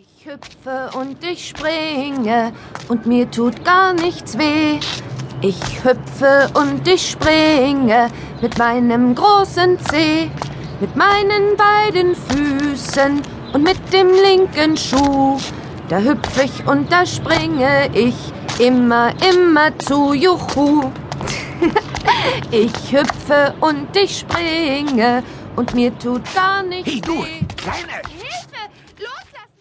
Ich hüpfe und ich springe und mir tut gar nichts weh. Ich hüpfe und ich springe mit meinem großen Zeh, mit meinen beiden Füßen und mit dem linken Schuh. Da hüpfe ich und da springe ich immer, immer zu Juhu. ich hüpfe und ich springe und mir tut gar nichts Hey du, weh. Kleine,